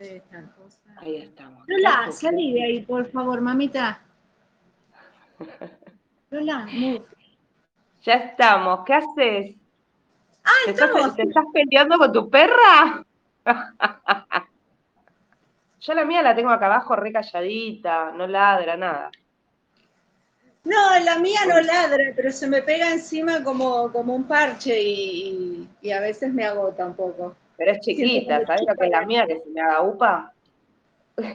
Ahí estamos. Lola, salí de ahí, por favor, mamita. Lola, Ya estamos, ¿qué haces? Ah, ¿Te, estamos. Estás, ¿Te estás peleando con tu perra? Yo la mía la tengo acá abajo re calladita, no ladra nada. No, la mía no ladra, pero se me pega encima como, como un parche y, y a veces me agota un poco. Pero es chiquita, ¿sabes lo que es la mía? Que se me haga upa.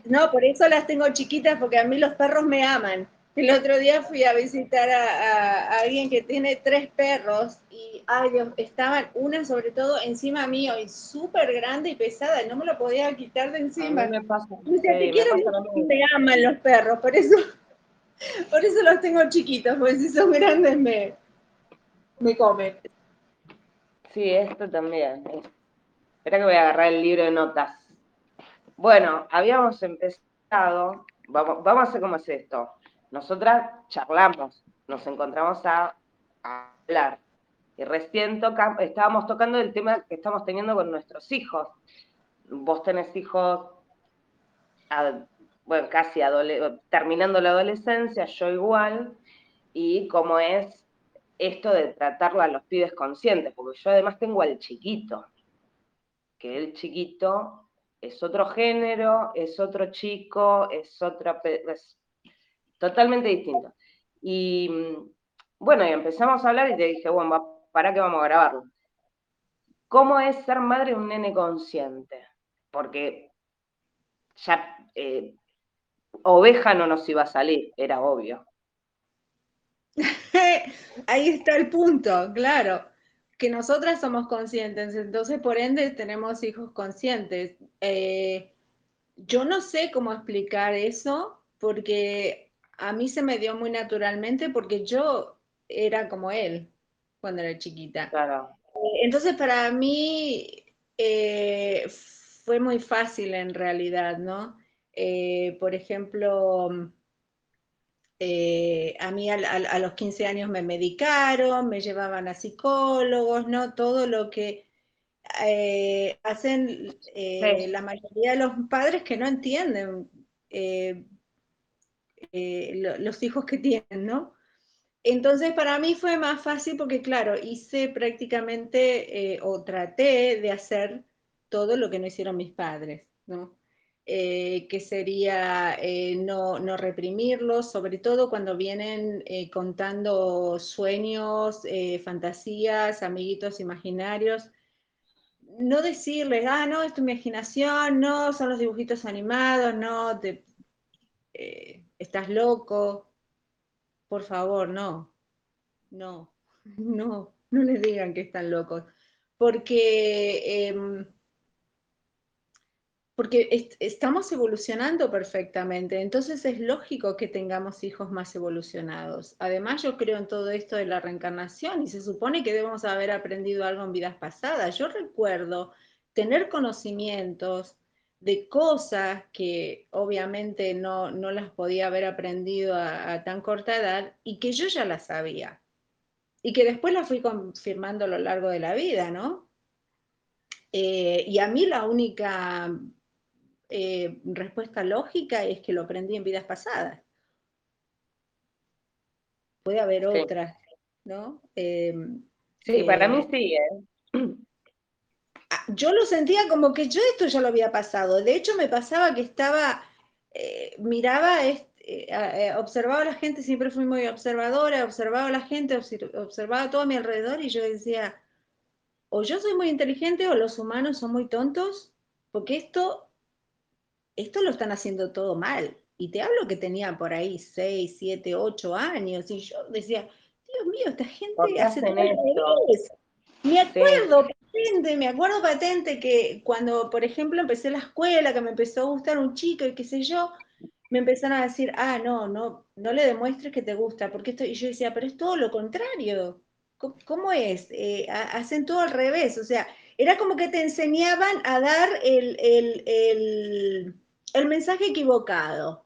No, por eso las tengo chiquitas, porque a mí los perros me aman. El otro día fui a visitar a, a- a alguien que tiene tres perros y, ay Dios, estaban una sobre todo encima mío y súper grande y pesada y no me lo podía quitar de encima. me pasa, decía, sí, te me quiero pasa me aman los perros, por eso, por eso los tengo chiquitos, porque si son grandes me, me comen. Sí, esto también. Espera que voy a agarrar el libro de notas. Bueno, habíamos empezado, vamos, vamos a hacer cómo es esto. Nosotras charlamos, nos encontramos a, a hablar. Y recién estábamos tocando el tema que estamos teniendo con nuestros hijos. Vos tenés hijos, ad- bueno, casi terminando la adolescencia, yo igual, y cómo es esto de tratarlo a los pibes conscientes, porque yo además tengo al chiquito, que el chiquito es otro género, es otro chico, es otra, es totalmente distinto. Y mm, bueno, y empezamos a hablar y te dije, bueno, para que vamos a grabarlo. ¿Cómo es ser madre de un nene consciente? Porque ya eh, oveja no nos iba a salir, era obvio. Ahí está el punto, claro, que nosotras somos conscientes, entonces por ende tenemos hijos conscientes. Eh, yo no sé cómo explicar eso porque a mí se me dio muy naturalmente porque yo era como él cuando era chiquita. Claro. Entonces para mí eh, fue muy fácil en realidad, ¿no? Eh, por ejemplo, eh, a mí a, los 15 años me medicaron, me llevaban a psicólogos, ¿no? Todo lo que eh, hacen eh, Sí. la mayoría de los padres que no entienden lo- los hijos que tienen, ¿no? Entonces para mí fue más fácil porque, claro, hice prácticamente o traté de hacer todo lo que no hicieron mis padres, ¿no? Eh, que sería eh, no, no reprimirlos, sobre todo cuando vienen eh, contando sueños, fantasías, amiguitos imaginarios. No decirles, ah, no, es tu imaginación, no, son los dibujitos animados, no, te, estás loco, por favor, no, no, no, no les digan que están locos, porque, em, porque est- estamos evolucionando perfectamente, entonces es lógico que tengamos hijos más evolucionados. Además, yo creo en todo esto de la reencarnación y se supone que debemos haber aprendido algo en vidas pasadas. Yo recuerdo tener conocimientos de cosas que obviamente no, no las podía haber aprendido a, a tan corta edad y que yo ya las sabía y que después las fui confirmando a lo largo de la vida, ¿no? Eh, y a mí la única eh, respuesta lógica es que lo aprendí en vidas pasadas. Puede haber Sí. otras, ¿no? Eh, Sí, para mí eh, sí, ¿eh? ah, yo lo sentía como que yo esto ya lo había pasado. De hecho, me pasaba que estaba, miraba, observaba a la gente, siempre fui muy observadora, observaba a la gente, obser- observaba todo a mi alrededor y yo decía, o yo soy muy inteligente o los humanos son muy tontos, porque esto, esto lo están haciendo todo mal. Y te hablo que tenía por ahí 6, 7, 8 años y yo decía, Dios mío, esta ¿Por gente hace hacen todo al esto? revés. Me acuerdo patente, me acuerdo patente que cuando, por ejemplo, empecé la escuela, que me empezó a gustar un chico y qué sé yo, me empezaron a decir, ah, no, no, no le demuestres que te gusta, porque esto, y yo decía, pero es todo lo contrario. ¿Cómo, cómo es? Eh, ha- hacen todo al revés, o sea, era como que te enseñaban a dar el, el, el, el mensaje equivocado,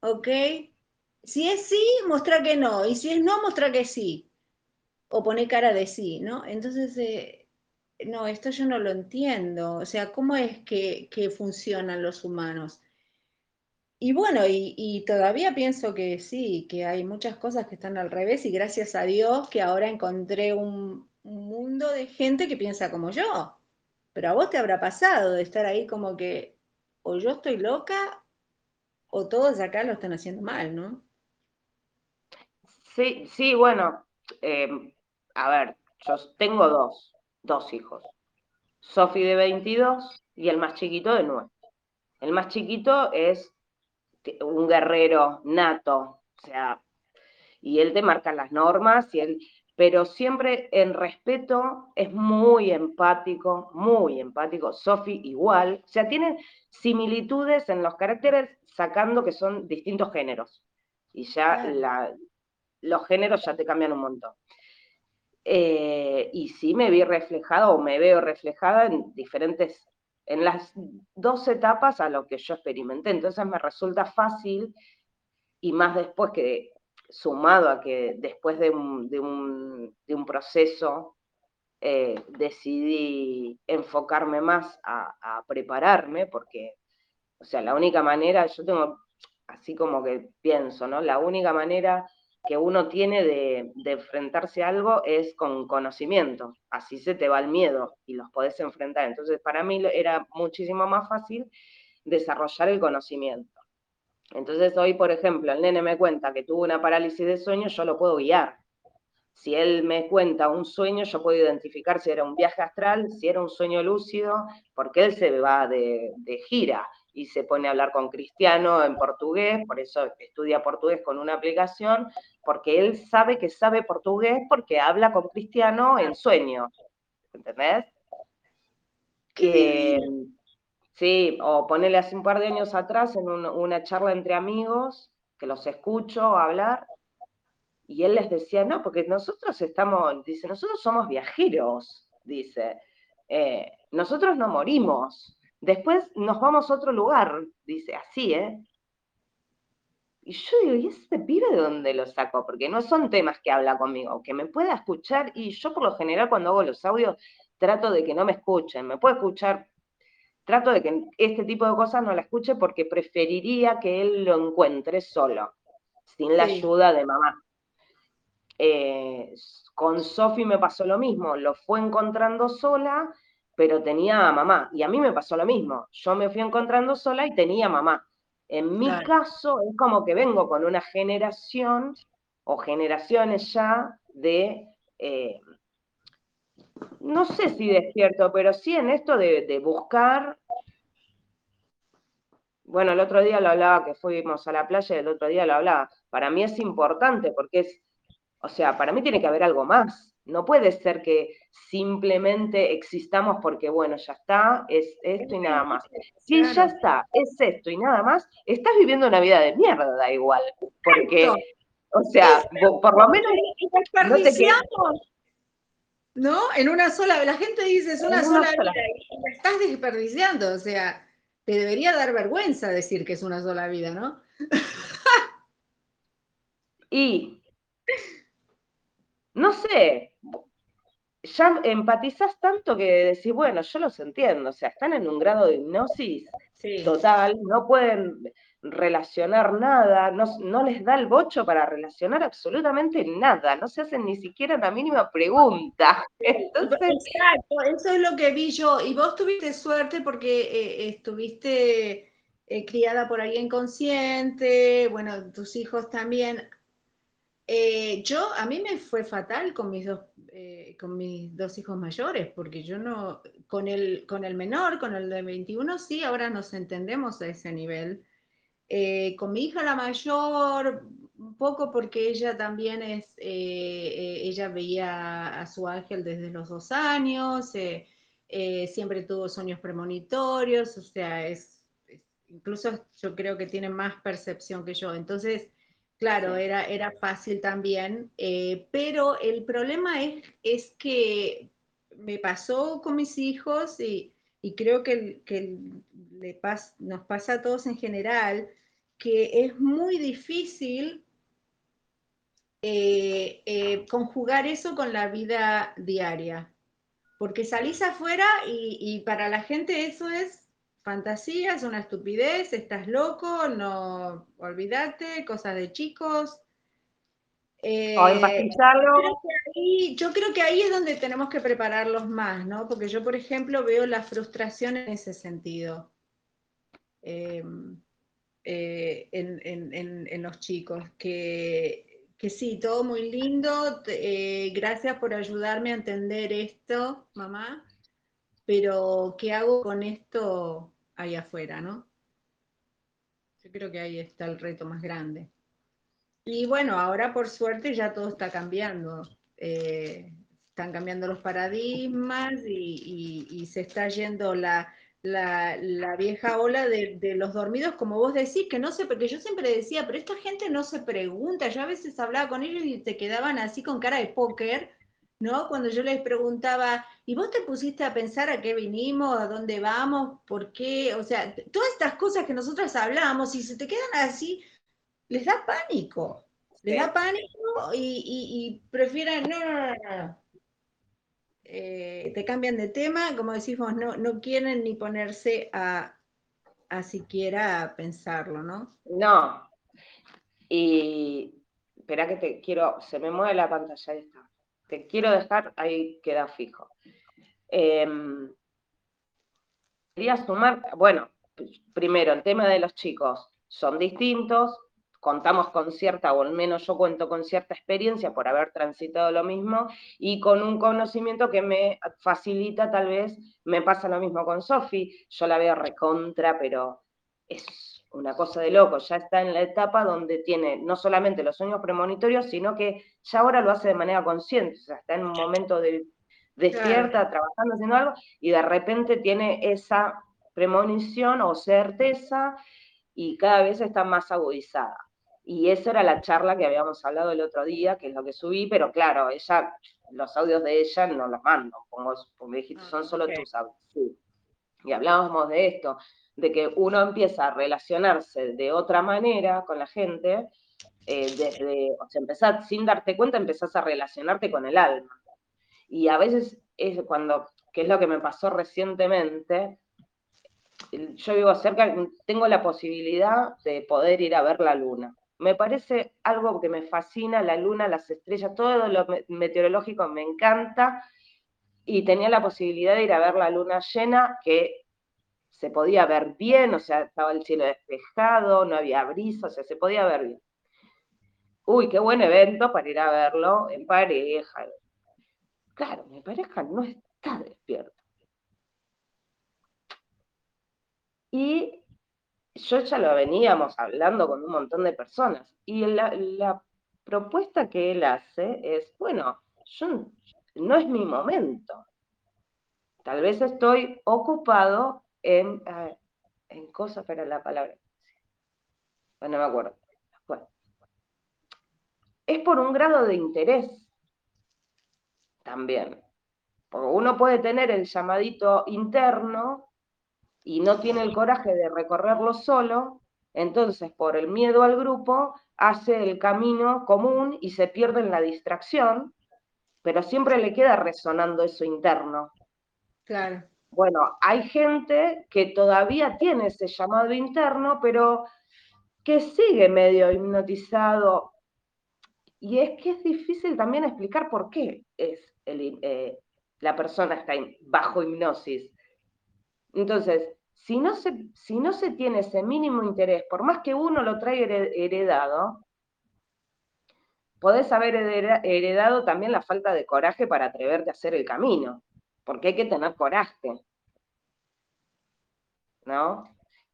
¿ok? Si es sí, mostrar que no, y si es no, mostrar que sí o poner cara de sí, ¿no? Entonces, eh, no, esto yo no lo entiendo. O sea, ¿cómo es que, funcionan los humanos? Y bueno, y, todavía pienso que sí, que hay muchas cosas que están al revés y gracias a Dios que ahora encontré un, mundo de gente que piensa como yo. Pero a vos te habrá pasado de estar ahí como que o yo estoy loca o todos acá lo están haciendo mal, ¿no? Sí, sí, bueno, eh, a ver, yo tengo dos, dos hijos. Sofi de 22 y el más chiquito de 9. El más chiquito es un guerrero nato, o sea, y él te marca las normas, y él, pero siempre en respeto, es muy empático, muy empático. Sofi igual, o sea, tienen similitudes en los caracteres, sacando que son distintos géneros. Y ya los géneros ya te cambian un montón. Eh, y sí me vi reflejada o me veo reflejada en diferentes, en las dos etapas a lo que yo experimenté. Entonces me resulta fácil y más después que, sumado a que después de un, de un, proceso eh, decidí enfocarme más a, prepararme, porque, o sea, la única manera, yo tengo, así como que pienso, ¿no? La única manera que uno tiene de, enfrentarse a algo es con conocimiento, así se te va el miedo y los podés enfrentar. Entonces, para mí era muchísimo más fácil desarrollar el conocimiento. Entonces, hoy, por ejemplo, el nene me cuenta que tuvo una parálisis de sueño, yo lo puedo guiar. Si él me cuenta un sueño, yo puedo identificar si era un viaje astral, si era un sueño lúcido, porque él se va de, de gira y se pone a hablar con Cristiano en portugués, por eso estudia portugués con una aplicación, porque él sabe que sabe portugués porque habla con Cristiano en sueños, ¿entendés? Eh, sí, o ponele hace un par de años atrás en una charla entre amigos, que los escucho hablar, y él les decía, no, porque nosotros estamos, dice, nosotros somos viajeros, dice, eh, nosotros no morimos, Después nos vamos a otro lugar, dice, así, ¿eh? Y yo digo, ¿y ese pibe de dónde lo saco? Porque no son temas que habla conmigo, que me pueda escuchar, y yo por lo general cuando hago los audios trato de que no me escuchen, me puede escuchar, trato de que este tipo de cosas no la escuche porque preferiría que él lo encuentre solo, sin la ayuda de mamá. Eh, con Sofi me pasó lo mismo, lo fue encontrando sola pero tenía a mamá. Y a mí me pasó lo mismo. Yo me fui encontrando sola y tenía mamá. En mi caso es como que vengo con una generación o generaciones ya de, eh, no sé si despierto, pero sí en esto de, de buscar bueno, el otro día lo hablaba, que fuimos a la playa, el otro día lo hablaba. Para mí es importante porque es, o sea, para mí tiene que haber algo más. No puede ser que simplemente existamos porque, bueno, ya está, es esto y nada más. Si ya está, es esto y nada más, estás viviendo una vida de mierda, da igual. Porque, o sea, por lo menos. No, En una sola, la gente dice es una, sola, vida y la estás desperdiciando, o sea, te debería dar vergüenza decir que es una sola vida, ¿no? y no sé, ya empatizás tanto que decís, bueno, yo los entiendo, o sea, están en un grado de hipnosis total, no pueden relacionar nada, no, les da el bocho para relacionar absolutamente nada, no se hacen ni siquiera una mínima pregunta. Exacto, eso es lo que vi yo. Y vos tuviste suerte porque eh, estuviste eh, criada por alguien consciente, bueno, tus hijos también. Eh, yo, a mí me fue fatal con mis, dos, con mis dos hijos mayores, porque yo no, con el, con el menor, con el de 21, sí, ahora nos entendemos a ese nivel. Eh, con mi hija la mayor, un poco porque ella también es, ella veía a su ángel desde los dos años, siempre tuvo sueños premonitorios, o sea, es, incluso yo creo que tiene más percepción que yo. Entonces, Claro, era, era fácil también, eh, pero el problema es, es que me pasó con mis hijos y, creo que, le nos pasa a todos en general, que es muy difícil eh, eh, conjugar eso con la vida diaria. porque salís afuera y, para la gente eso es fantasía, es una estupidez, estás loco, no, olvídate, cosas de chicos. Eh, yo creo que ahí es donde tenemos que prepararlos más, ¿no? Porque yo, por ejemplo, veo la frustración en ese sentido. Eh, en, los chicos, que, que, sí, todo muy lindo, eh, gracias por ayudarme a entender esto, mamá, pero ¿qué hago con esto ahí afuera, no? Yo creo que ahí está el reto más grande. Y bueno, ahora por suerte ya todo está cambiando. Eh, están cambiando los paradigmas y, se está yendo la, la, vieja ola de, los dormidos, como vos decís, que no sé, porque yo siempre decía, pero esta gente no se pregunta. Yo a veces hablaba con ellos y se quedaban así con cara de póker, ¿no? Cuando yo les preguntaba, ¿y vos te pusiste a pensar a qué vinimos, a dónde vamos, por qué? O sea, todas estas cosas que nosotros hablamos y se te quedan así, les da pánico. Les da pánico y, prefieren, no, no, no, no. Eh, te cambian de tema, como decimos, no, no quieren ni ponerse a, a siquiera pensarlo, ¿no? No. Y espera que te quiero, se me mueve la pantalla, ahí está. Te quiero dejar, ahí queda fijo. Em, quería sumar, bueno, primero, el tema de los chicos, son distintos, contamos con cierta, o al menos yo cuento con cierta experiencia por haber transitado lo mismo y con un conocimiento que me facilita tal vez, me pasa lo mismo con Sofi, yo la veo recontra, pero es una cosa de loco, ya está en la etapa donde tiene no solamente los sueños premonitorios, sino que ya ahora lo hace de manera consciente, o sea, está en un momento de despierta, trabajando, haciendo algo, y de repente tiene esa premonición o certeza y cada vez está más agudizada. Y esa era la charla que habíamos hablado el otro día, que es lo que subí, pero claro, ella, los audios de ella no los mando, pongo, me dijiste, son solo tus audios. Y hablábamos de esto, de que uno empieza a relacionarse de otra manera con la gente, eh, desde, o sea, empezás, sin darte cuenta, empezás a relacionarte con el alma. Y a veces es cuando, que es lo que me pasó recientemente, yo vivo cerca, tengo la posibilidad de poder ir a ver la luna me parece algo que me fascina, la luna, las estrellas, todo lo meteorológico me encanta y tenía la posibilidad de ir a ver la luna llena que se podía ver bien, o sea, estaba el cielo despejado, no había brisa, o sea, se podía ver bien. Uy, qué buen evento para ir a verlo en pareja. Claro, mi pareja no está despierta. Y yo ya lo veníamos hablando con un montón de personas. Y la, propuesta que él hace es, bueno, yo, no es mi momento. Tal vez estoy ocupado en, en cosas, pero la palabra. Bueno, no me acuerdo. Es por un grado de interés también. Porque uno puede tener el llamadito interno y no tiene el coraje de recorrerlo solo, entonces por el miedo al grupo hace el camino común y se pierde en la distracción, pero siempre le queda resonando eso interno. Claro. Bueno, hay gente que todavía tiene ese llamado interno, pero que sigue medio hipnotizado. Y es que es difícil también explicar por qué es eh, la persona está bajo hipnosis. Entonces, si no, se, si no se tiene ese mínimo interés, por más que uno lo traiga heredado, podés haber heredado también la falta de coraje para atreverte a hacer el camino, porque hay que tener coraje. ¿No?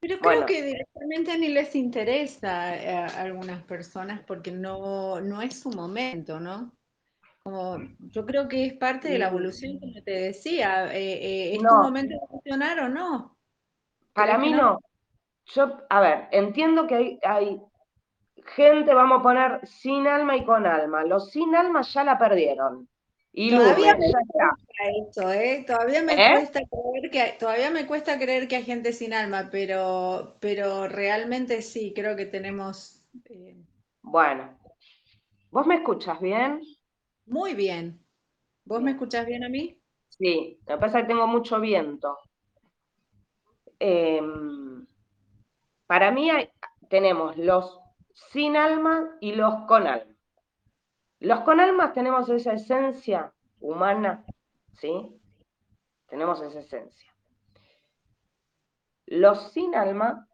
Pero creo que directamente ni les interesa a algunas personas porque no, no es su momento, ¿no? Yo creo que es parte de la evolución, como te decía, eh, eh, ¿es tu momento de funcionar o no? Para mí no? Yo, a ver, entiendo que hay, gente, vamos a poner, sin alma y con alma. Los sin alma ya la perdieron. Y todavía me cuesta ¿eh? Todavía me cuesta creer que todavía me cuesta creer que hay gente sin alma, pero, pero realmente sí, creo que tenemos. Bueno, ¿vos me escuchas bien? Muy bien. ¿Vos me escuchás bien a mí? Sí, lo que pasa es que tengo mucho viento. Em, para mí tenemos los sin alma y los con alma. Los con alma tenemos esa esencia humana, ¿sí? Tenemos esa esencia. Los sin alma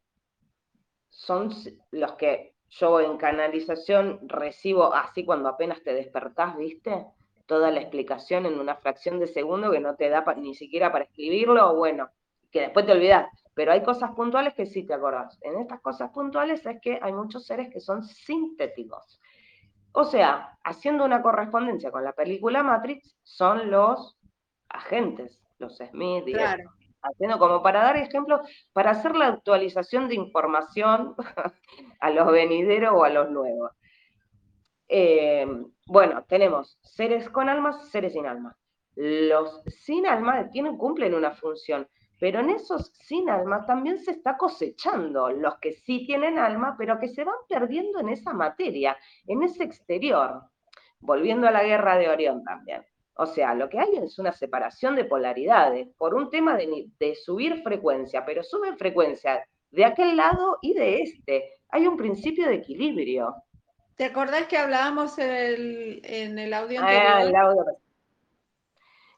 son los que yo en canalización recibo así cuando apenas te despertás, ¿viste? Toda la explicación en una fracción de segundo que no te da ni siquiera para escribirlo, o bueno, que después te olvidas. Pero hay cosas puntuales que sí te acordás. En estas cosas puntuales es que hay muchos seres que son sintéticos. O sea, haciendo una correspondencia con la película Matrix, son los agentes, los Smith, claro. Haciendo como para dar ejemplos, para hacer la actualización de información a los venideros o a los nuevos. Eh, bueno, tenemos seres con almas, seres sin alma. Los sin alma tienen, cumplen una función, pero en esos sin alma también se está cosechando los que sí tienen alma, pero que se van perdiendo en esa materia, en ese exterior. Volviendo a la guerra de Orión también. O sea, lo que hay es una separación de polaridades por un tema de, subir frecuencia, pero suben frecuencia de aquel lado y de este. Hay un principio de equilibrio. ¿Te acordás que hablábamos en el audio ah, anterior? el audio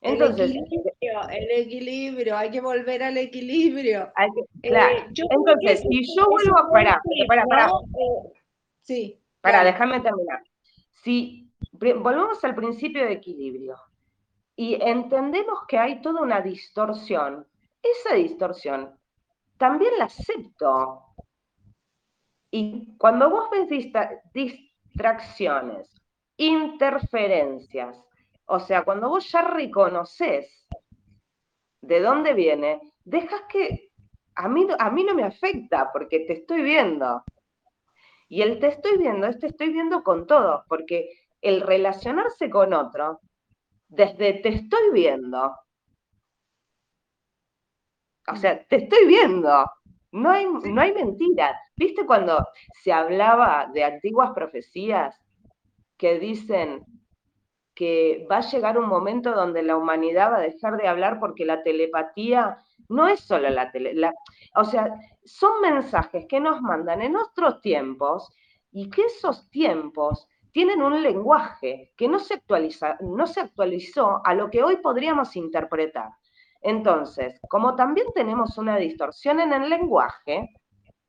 entonces, el equilibrio, hay que volver al equilibrio. Eh, Entonces, si yo vuelvo a parar, para, para, sí. Para, déjame terminar. Si volvemos al principio de equilibrio y entendemos que hay toda una distorsión, esa distorsión también la acepto. Y cuando vos ves distracciones, interferencias, o sea, cuando vos ya reconoces de dónde viene, dejas que a mí, a mí no me afecta porque te estoy viendo. Y el te estoy viendo es te estoy viendo con todo, porque el relacionarse con otro, desde te estoy viendo, o sea, te estoy viendo, no hay, no hay mentira. ¿Viste cuando se hablaba de antiguas profecías que dicen, que va a llegar un momento donde la humanidad va a dejar de hablar porque la telepatía no es solo la telepatía, o sea, son mensajes que nos mandan en otros tiempos y que esos tiempos tienen un lenguaje que no se, actualiza, no se actualizó a lo que hoy podríamos interpretar. Entonces, como también tenemos una distorsión en el lenguaje,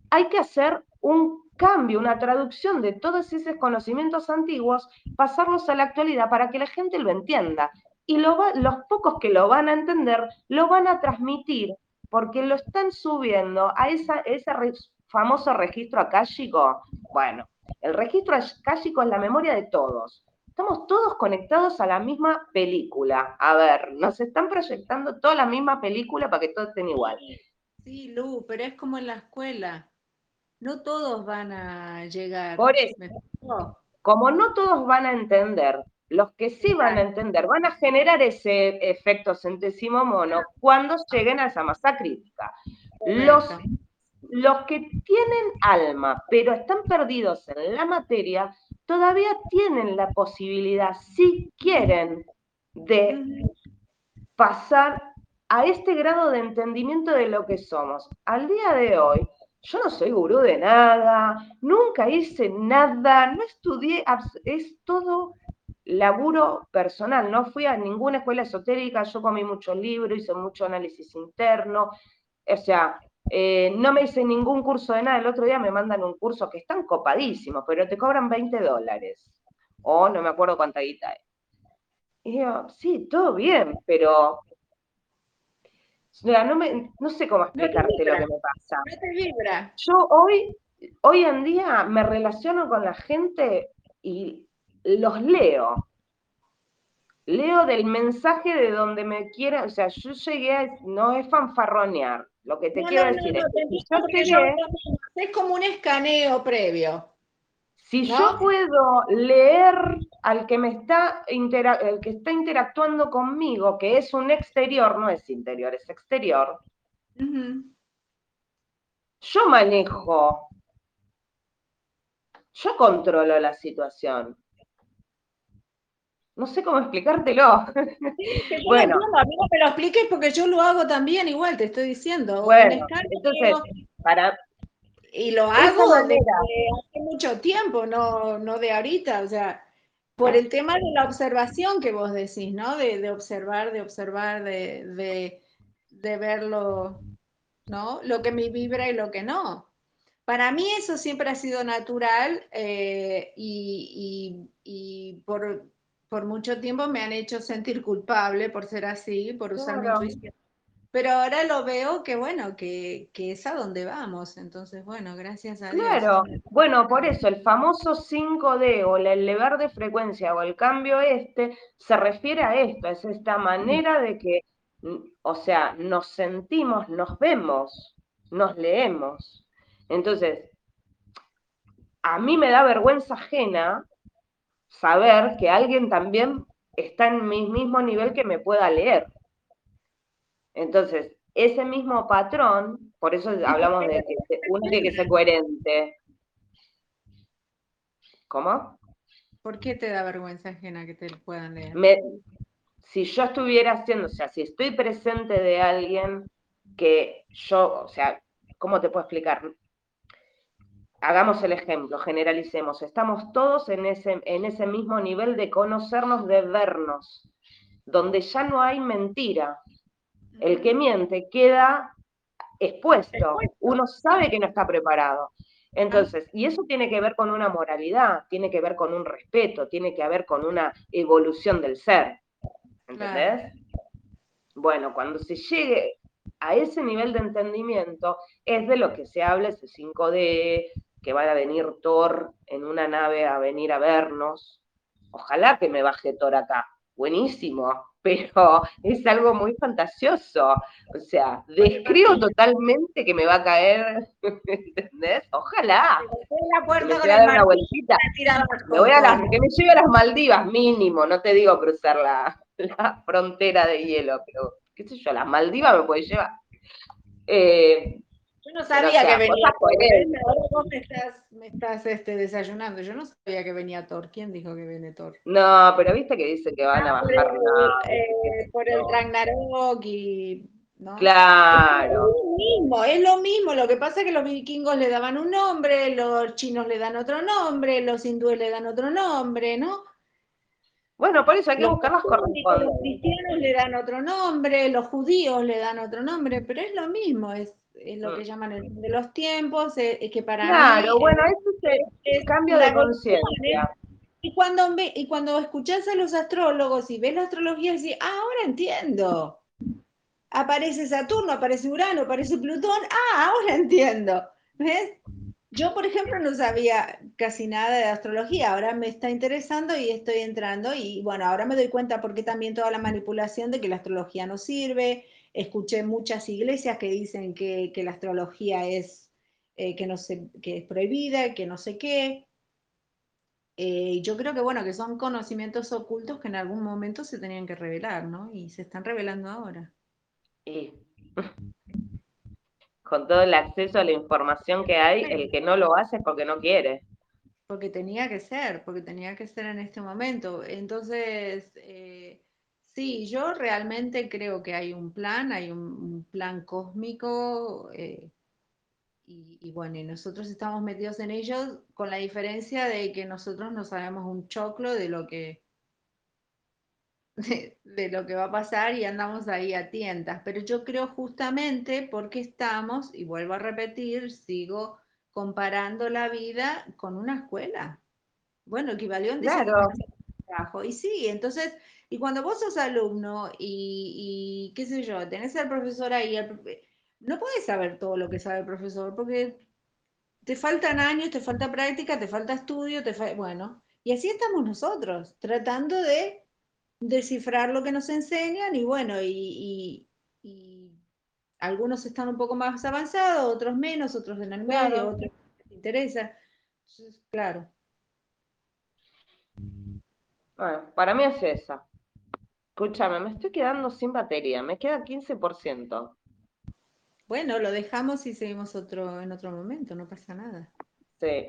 hay que hacer un cambio, una traducción de todos esos conocimientos antiguos, pasarlos a la actualidad para que la gente lo entienda. Y los pocos que lo van a entender, lo van a transmitir, porque lo están subiendo a ese famoso registro akáshico. Bueno, el registro akáshico es la memoria de todos. Estamos todos conectados a la misma película. A ver, nos están proyectando toda la misma película para que todos estén igual. Sí, Lu, pero es como en la escuela no todos van a llegar. Por eso, como no todos van a entender, los que sí van a entender van a generar ese efecto centésimo mono cuando lleguen a esa masa crítica. Los, los que tienen alma, pero están perdidos en la materia, todavía tienen la posibilidad, si quieren, de pasar a este grado de entendimiento de lo que somos. Al día de hoy, yo no soy gurú de nada, nunca hice nada, no estudié, es todo laburo personal, no fui a ninguna escuela esotérica, yo comí muchos libros, hice mucho análisis interno, o sea, eh, no me hice ningún curso de nada, el otro día me mandan un curso que están copadísimos, pero te cobran 20 dólares, o no me acuerdo cuánta guita es. Y yo, sí, todo bien, pero no, no sé cómo explicarte lo que me pasa. Yo hoy, hoy en día me relaciono con la gente y los leo. Leo del mensaje de donde me quiera, o sea, yo llegué, no es fanfarronear, lo que te quiero decir es es como un escaneo previo. Si yo puedo leer al que me está el que está interactuando conmigo, que es un exterior, no es interior, es exterior, yo manejo, yo controlo la situación. No sé cómo explicártelo. bueno, a mí no me lo expliques porque yo lo hago también igual, te estoy diciendo. Bueno, entonces, para... Y lo hago desde hace mucho tiempo, no, no de ahorita, o sea, por el tema de la observación que vos decís, ¿no? De, observar, de observar, de, de, de verlo, ¿no? Lo que me vibra y lo que no. Para mí eso siempre ha sido natural eh, y, por, mucho tiempo me han hecho sentir culpable por ser así, por usar mi intuición. Pero ahora lo veo que bueno, que, es a donde vamos. Entonces, bueno, gracias a Dios. Claro, bueno, por eso el famoso 5D o el elevar de frecuencia o el cambio este se refiere a esto, es esta manera de que, o sea, nos sentimos, nos vemos, nos leemos. Entonces, a mí me da vergüenza ajena saber que alguien también está en mi mismo nivel que me pueda leer. Entonces, ese mismo patrón, por eso hablamos de que uno tiene que ser coherente. ¿Cómo? ¿Por qué te da vergüenza ajena que te puedan leer? si yo estuviera haciendo, o sea, si estoy presente de alguien que yo, o sea, ¿cómo te puedo explicar? Hagamos el ejemplo, generalicemos, estamos todos en ese, en ese mismo nivel de conocernos, de vernos, donde ya no hay mentira. El que miente queda expuesto, uno sabe que no está preparado. Entonces, y eso tiene que ver con una moralidad, tiene que ver con un respeto, tiene que ver con una evolución del ser. ¿Entendés? Bueno, cuando se llegue a ese nivel de entendimiento, es de lo que se habla ese 5D, que va a venir Thor en una nave a venir a vernos. Ojalá que me baje Thor acá. Buenísimo, pero es algo muy fantasioso. O sea, describo totalmente que me va a caer, ¿entendés? Ojalá. La puerta me una vueltita. Me voy a las, que me lleve a las Maldivas, mínimo. No te digo cruzar la, la frontera de hielo, pero qué sé yo, las Maldivas me puede llevar. Eh, yo no sabía que venía Thor. Ahora vos me estás, me estás este, desayunando. Yo no sabía que venía Thor. ¿Quién dijo que viene Thor? No, pero viste que dice que van a ah, bajar. Eh, por el Ragnarok y. Claro. Es lo, mismo, es lo mismo. Lo que pasa es que los vikingos le daban un nombre, los chinos le dan otro nombre, los hindúes le dan otro nombre, ¿no? Bueno, por eso hay que buscar las correspondientes. Los cristianos le dan otro nombre, los judíos le dan otro nombre, pero es lo mismo, es es lo que mm. llaman el de los tiempos, es, que para claro, bueno, eso es el cambio de conciencia. Y cuando, y cuando escuchás a los astrólogos y ves la astrología, decís, ah, ahora entiendo. Aparece Saturno, aparece Urano, aparece Plutón, ah, ahora entiendo. ¿Ves? Yo, por ejemplo, no sabía casi nada de astrología, ahora me está interesando y estoy entrando y bueno, ahora me doy cuenta porque también toda la manipulación de que la astrología no sirve, escuché muchas iglesias que dicen que, la astrología es, eh, que, no que es prohibida, que no sé qué. Eh, yo creo que, bueno, que son conocimientos ocultos que en algún momento se tenían que revelar, ¿no? Y se están revelando ahora. Con todo el acceso a la información que hay, el que no lo hace es porque no quiere. Porque tenía que ser, porque tenía que ser en este momento. Entonces, eh, Sí, yo realmente creo que hay un plan, hay un, plan cósmico eh, y, bueno, y nosotros estamos metidos en ellos con la diferencia de que nosotros no sabemos un choclo de lo que de, lo que va a pasar y andamos ahí a tientas. Pero yo creo justamente porque estamos, y vuelvo a repetir, sigo comparando la vida con una escuela. Bueno, equivalente claro. trabajo. Y sí, entonces y cuando vos sos alumno y, qué sé yo, tenés al profesor ahí, no podés saber todo lo que sabe el profesor porque te faltan años, te falta práctica, te falta estudio, te bueno, y así estamos nosotros, tratando de descifrar lo que nos enseñan y bueno, y, algunos están un poco más avanzados, otros menos, otros en el medio, otros les interesa. claro. Bueno, para mí es esa. Escúchame, me estoy quedando sin batería, me queda 15%. Bueno, lo dejamos y seguimos otro, en otro momento, no pasa nada. Sí.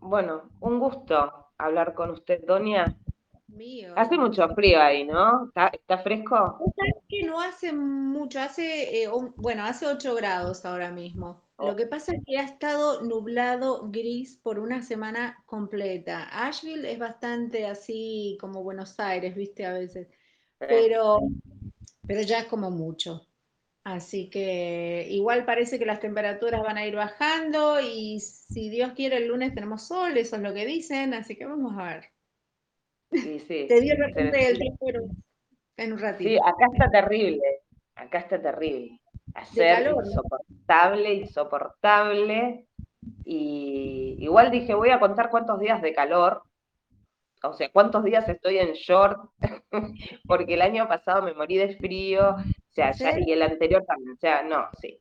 Bueno, un gusto hablar con usted, Doña. Mío. Hace mucho frío ahí, ¿no? ¿Está, fresco? que no hace mucho, hace, eh, bueno, hace 8 grados ahora mismo. Lo que pasa es que ha estado nublado gris por una semana completa. Asheville es bastante así como Buenos Aires, viste, a veces. Pero, pero ya es como mucho. Así que igual parece que las temperaturas van a ir bajando y si Dios quiere el lunes tenemos sol, eso es lo que dicen, así que vamos a ver. Sí, sí. Te dio el tiempo en un ratito. Sí, acá está terrible, acá está terrible hacer insoportable, insoportable. Y igual dije, voy a contar cuántos días de calor, o sea, cuántos días estoy en short, porque el año pasado me morí de frío, o sea, y el anterior también, o sea, no, sí.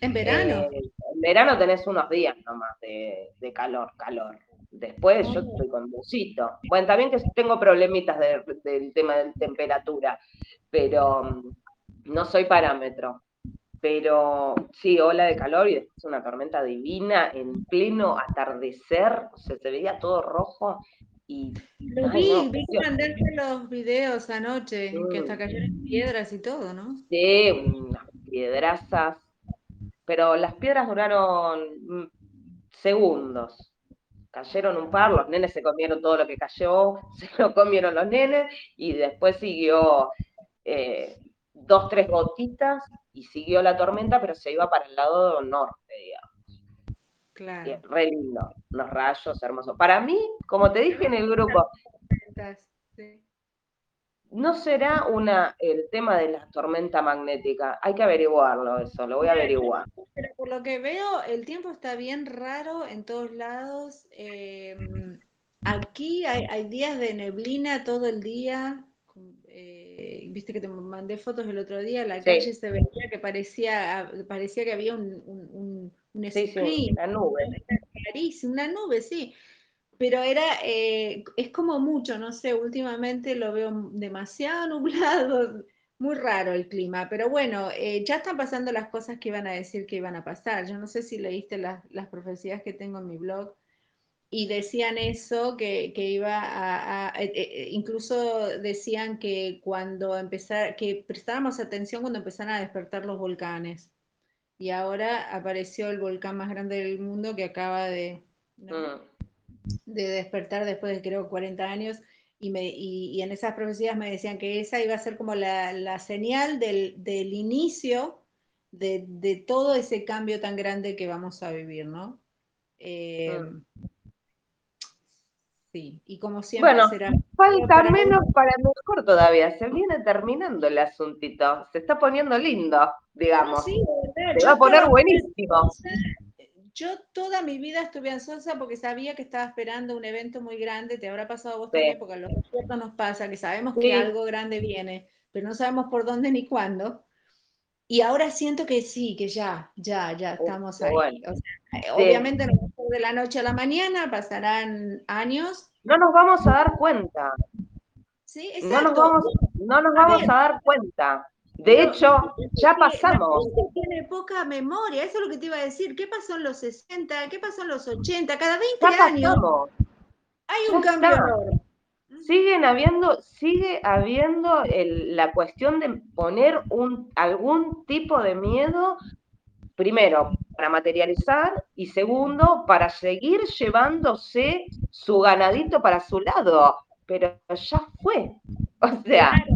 ¿En verano? Eh, en verano tenés unos días nomás de, calor, calor. Después yo estoy con busito. Bueno, también que tengo problemitas del tema de temperatura, pero mm, no soy parámetro. Pero sí, ola de calor y después una tormenta divina en pleno atardecer, o sea, se veía todo rojo y... Lo vi, vi que mandaste los videos anoche, que hasta cayeron piedras y todo, ¿no? Sí, unas piedrazas, pero las piedras duraron mm, segundos. Cayeron un par, los nenes se comieron todo lo que cayó, se lo comieron los nenes y después siguió eh, dos, tres gotitas y siguió la tormenta, pero se iba para el lado norte, digamos. Claro. re lindo, los rayos, hermosos. Para mí, como te dije en el grupo, no será una el tema de la tormenta magnética. Hay que averiguarlo eso, lo voy a averiguar. Pero por lo que veo, el tiempo está bien raro en todos lados. Em, aquí hay, días de neblina todo el día. Eh, viste que te mandé fotos el otro día, la calle se veía que parecía, parecía que había un, un, un, screen, una nube. una nube, sí. Pero era, eh, es como mucho, no sé, últimamente lo veo demasiado nublado, muy raro el clima, pero bueno, eh, ya están pasando las cosas que iban a decir que iban a pasar. Yo no sé si leíste las, las profecías que tengo en mi blog, y decían eso, que, iba a, eh, incluso decían que cuando empezara, que prestáramos atención cuando empezaran a despertar los volcanes. Y ahora apareció el volcán más grande del mundo que acaba de, mm. De despertar después de creo 40 años. Y, me, y, en esas profecías me decían que esa iba a ser como la, señal del, inicio de, todo ese cambio tan grande que vamos a vivir, ¿no? Eh, mm y como siempre bueno, Falta menos para mejor todavía, se viene terminando el asuntito, se está poniendo lindo, digamos. se va a poner buenísimo. Yo toda mi vida estuve ansiosa porque sabía que estaba esperando un evento muy grande, te habrá pasado a vos también, porque a los expertos nos pasa que sabemos que algo grande viene, pero no sabemos por dónde ni cuándo. Y ahora siento que sí, que ya, ya, ya estamos ahí. Obviamente no de la noche a la mañana, pasarán años. No nos vamos a dar cuenta. Sí, No nos vamos, no nos vamos a, dar cuenta. De hecho, ya pasamos. La tiene poca memoria, eso es lo que te iba a decir. ¿Qué pasó en los 60? ¿Qué pasó en los 80? Cada 20 años hay un cambio siguen habiendo, sigue habiendo la cuestión de poner un, algún tipo de miedo, primero, para materializar y segundo, para seguir llevándose su ganadito para su lado. Pero ya fue. O sea, claro,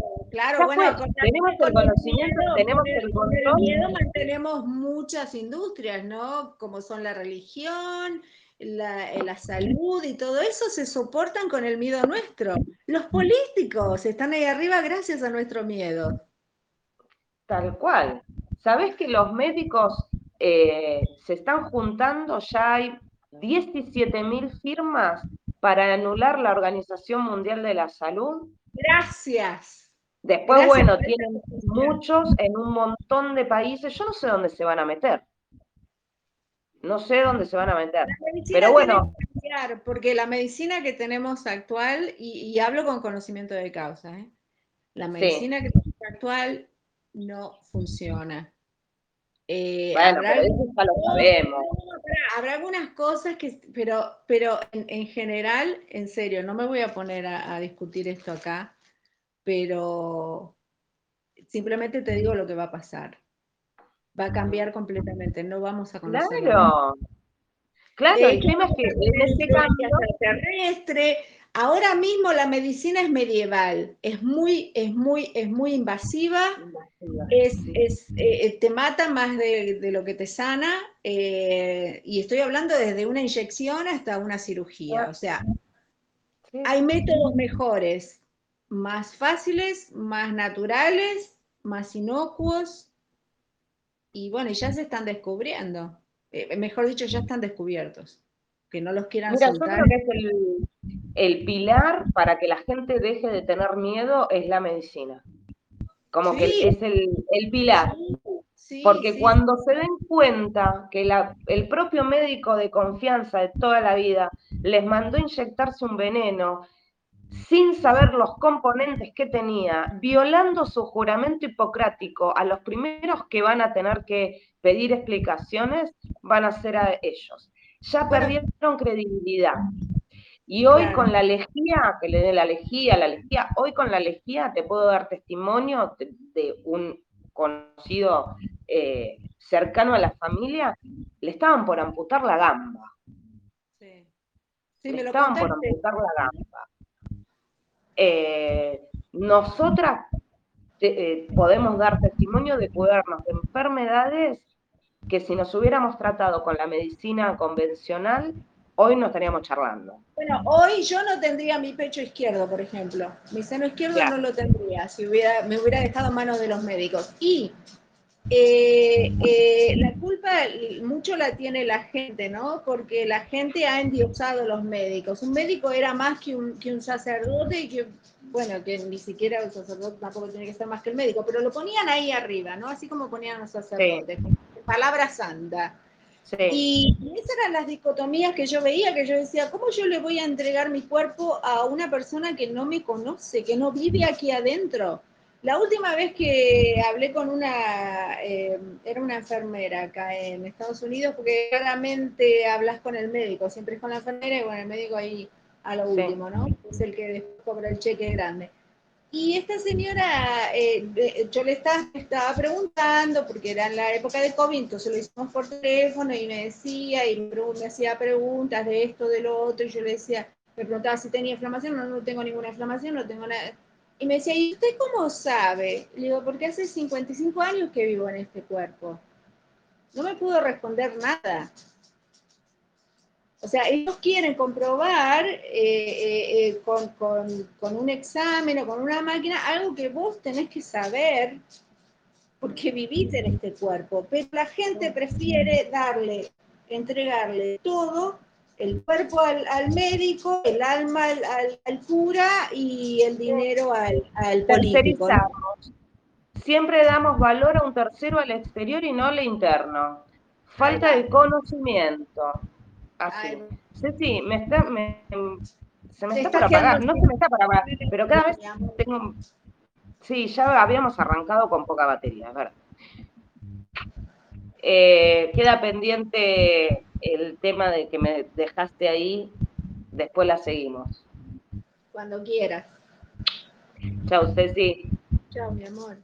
bueno, tenemos el conocimiento, tenemos el control. miedo mantenemos muchas industrias, ¿no? Como son la religión, la, la, salud y todo eso se soportan con el miedo nuestro. Los políticos están ahí arriba gracias a nuestro miedo. Tal cual. ¿Sabes que los médicos eh, se están juntando? Ya hay 17.000 firmas para anular la Organización Mundial de la Salud. Gracias. Después, bueno, tienen muchos en un montón de países. Yo no sé dónde se van a meter. No sé dónde se van a meter. Pero bueno. porque la medicina que tenemos actual, y, hablo con conocimiento de causa, ¿eh? la medicina que tenemos actual no funciona. Eh, bueno, habrá, pero eso ya lo sabemos. habrá algunas cosas que, pero, pero en, general, en serio, no me voy a poner a, discutir esto acá, pero simplemente te digo lo que va a pasar. Va a cambiar completamente, no vamos a conocer. Claro. Claro, el tema es que en cambio terrestre, ahora mismo la medicina es medieval, es muy, es muy, es muy invasiva, es, es eh, te mata más de, lo que te sana, eh, y estoy hablando desde una inyección hasta una cirugía, o sea, hay métodos mejores, más fáciles, más naturales, más inocuos, y bueno, ya se están descubriendo. Eh, mejor dicho, ya están descubiertos. Que no los quieran Mira, yo creo que es el, pilar para que la gente deje de tener miedo es la medicina. Como que es el, pilar. Porque cuando se den cuenta que el propio médico de confianza de toda la vida les mandó inyectarse un veneno sin saber los componentes que tenía, violando su juramento hipocrático, a los primeros que van a tener que pedir explicaciones van a ser a ellos. Ya perdieron credibilidad. Y hoy con la lejía, que le dé la lejía, la lejía, hoy con la lejía te puedo dar testimonio de, un conocido eh, cercano a la familia, le estaban por amputar la gamba. Sí. le estaban por amputar la gamba. Eh, nosotras eh, podemos dar testimonio de cuidarnos de enfermedades que si nos hubiéramos tratado con la medicina convencional, hoy no estaríamos charlando. Bueno, hoy yo no tendría mi pecho izquierdo, por ejemplo. Mi seno izquierdo no lo tendría si hubiera, me hubiera dejado en manos de los médicos. Y eh, eh, la culpa mucho la tiene la gente, ¿no? Porque la gente ha endiosado a los médicos. Un médico era más que un, que un sacerdote y que, bueno, que ni siquiera un sacerdote tampoco tiene que ser más que el médico, pero lo ponían ahí arriba, ¿no? Así como ponían a los sacerdotes palabra santa. Y esas eran las dicotomías que yo veía, que yo decía, ¿cómo yo le voy a entregar mi cuerpo a una persona que no me conoce, que no vive aquí adentro? La última vez que hablé con una, eh, era una enfermera acá en Estados Unidos, porque claramente hablas con el médico, siempre es con la enfermera y con el médico ahí a lo último, ¿no? Es el que cobra el cheque grande. Y esta señora, eh, yo le estaba, preguntando, porque era en la época de COVID, entonces lo hicimos por teléfono y me decía, y me, hacía preguntas de esto, de lo otro, y yo le decía, me preguntaba si tenía inflamación, no, no tengo ninguna inflamación, no tengo nada. Y me decía, ¿y usted cómo sabe? Le digo, porque hace 55 años que vivo en este cuerpo. No me pudo responder nada. O sea, ellos quieren comprobar eh, eh, eh, con, un examen o con una máquina algo que vos tenés que saber porque vivís en este cuerpo. Pero la gente prefiere darle, entregarle todo, el cuerpo al, médico, el alma al, cura y el dinero al, al político. Siempre damos valor a un tercero al exterior y no al interno. Falta de conocimiento. Así. Sí, sí, me está, se me está, por apagar, no se me está por apagar, pero cada vez tengo... Sí, ya habíamos arrancado con poca batería, es verdad. Eh, queda pendiente el tema de que me dejaste ahí, después la seguimos. Cuando quieras. Chao, Ceci. Chao, mi amor.